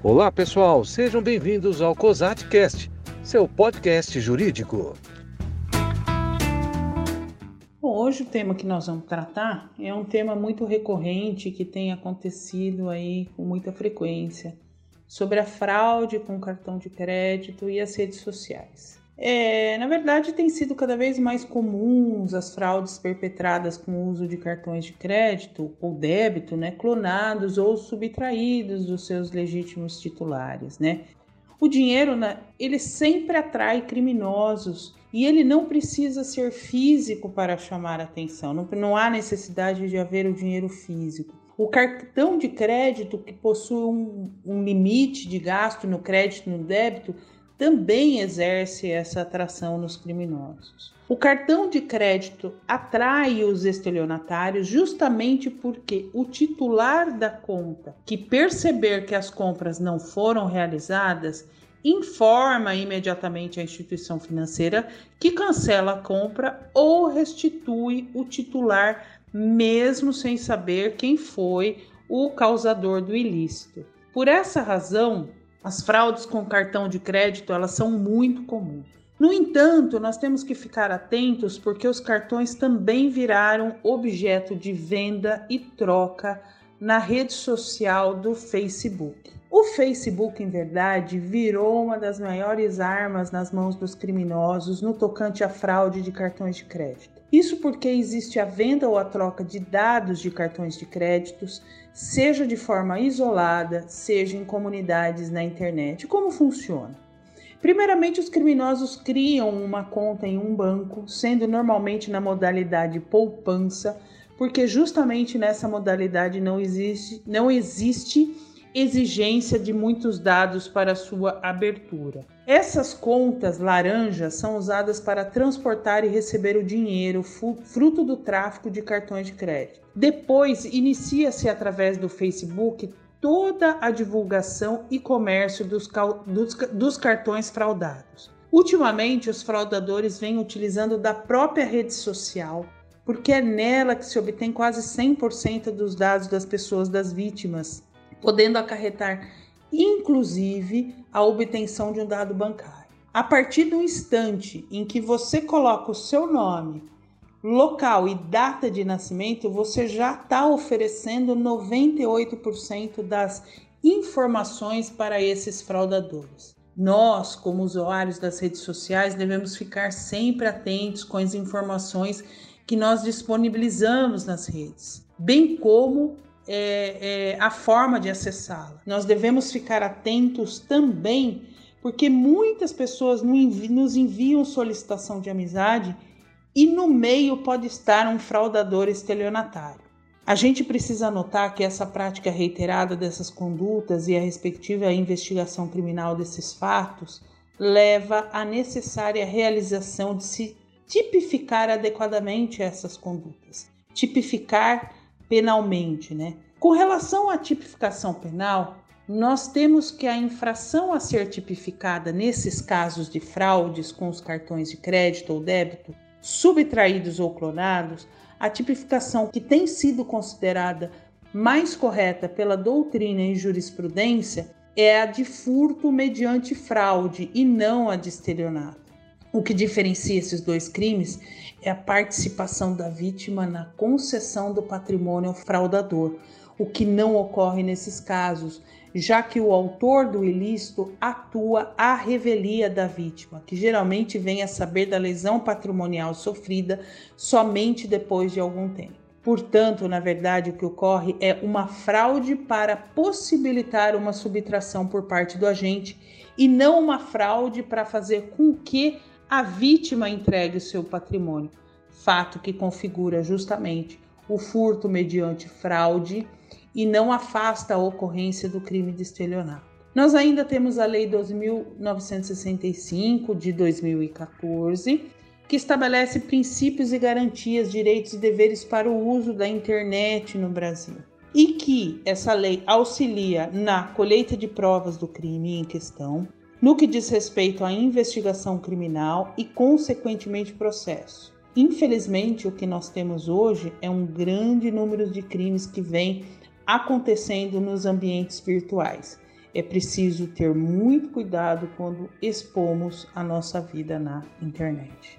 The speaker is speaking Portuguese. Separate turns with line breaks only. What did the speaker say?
Olá, pessoal, sejam bem-vindos ao COSATcast, seu podcast jurídico.
Bom, hoje o tema que nós vamos tratar é um tema muito recorrente que tem acontecido aí com muita frequência sobre a fraude com cartão de crédito e as redes sociais. É, na verdade, tem sido cada vez mais comuns as fraudes perpetradas com o uso de cartões de crédito ou débito, né, clonados ou subtraídos dos seus legítimos titulares, né? O dinheiro, né, ele sempre atrai criminosos e ele não precisa ser físico para chamar atenção. Não, não há necessidade de haver o dinheiro físico. O cartão de crédito que possui um, um limite de gasto no crédito no débito também exerce essa atração nos criminosos. O cartão de crédito atrai os estelionatários justamente porque o titular da conta, que perceber que as compras não foram realizadas, informa imediatamente a instituição financeira que cancela a compra ou restitui o titular, mesmo sem saber quem foi o causador do ilícito. Por essa razão, as fraudes com cartão de crédito, elas são muito comuns. No entanto, nós temos que ficar atentos porque os cartões também viraram objeto de venda e troca na rede social do Facebook. O Facebook, em verdade, virou uma das maiores armas nas mãos dos criminosos no tocante à fraude de cartões de crédito. Isso porque existe a venda ou a troca de dados de cartões de créditos, seja de forma isolada, seja em comunidades na internet. Como funciona? Primeiramente, os criminosos criam uma conta em um banco, sendo normalmente na modalidade poupança, porque justamente nessa modalidade não existe, não existe exigência de muitos dados para sua abertura. Essas contas laranjas são usadas para transportar e receber o dinheiro fruto do tráfico de cartões de crédito. Depois, inicia-se através do Facebook toda a divulgação e comércio dos, dos, dos cartões fraudados. Ultimamente, os fraudadores vêm utilizando da própria rede social, porque é nela que se obtém quase 100% dos dados das pessoas das vítimas podendo acarretar inclusive a obtenção de um dado bancário. A partir do instante em que você coloca o seu nome, local e data de nascimento, você já está oferecendo 98% das informações para esses fraudadores. Nós, como usuários das redes sociais, devemos ficar sempre atentos com as informações que nós disponibilizamos nas redes, bem como é, é, a forma de acessá-la. Nós devemos ficar atentos também, porque muitas pessoas nos enviam solicitação de amizade e no meio pode estar um fraudador estelionatário. A gente precisa notar que essa prática reiterada dessas condutas e a respectiva investigação criminal desses fatos leva à necessária realização de se tipificar adequadamente essas condutas, tipificar penalmente, né? Com relação à tipificação penal, nós temos que a infração a ser tipificada nesses casos de fraudes com os cartões de crédito ou débito, subtraídos ou clonados, a tipificação que tem sido considerada mais correta pela doutrina e jurisprudência é a de furto mediante fraude e não a de estelionato. O que diferencia esses dois crimes é a participação da vítima na concessão do patrimônio ao fraudador, o que não ocorre nesses casos, já que o autor do ilícito atua à revelia da vítima, que geralmente vem a saber da lesão patrimonial sofrida somente depois de algum tempo. Portanto, na verdade, o que ocorre é uma fraude para possibilitar uma subtração por parte do agente e não uma fraude para fazer com que a vítima entregue seu patrimônio, fato que configura justamente o furto mediante fraude e não afasta a ocorrência do crime de estelionato. Nós ainda temos a Lei 2965 de 2014, que estabelece princípios e garantias, direitos e deveres para o uso da internet no Brasil. E que essa lei auxilia na colheita de provas do crime em questão, no que diz respeito à investigação criminal e, consequentemente, processo. Infelizmente, o que nós temos hoje é um grande número de crimes que vem acontecendo nos ambientes virtuais. é preciso ter muito cuidado quando expomos a nossa vida na internet.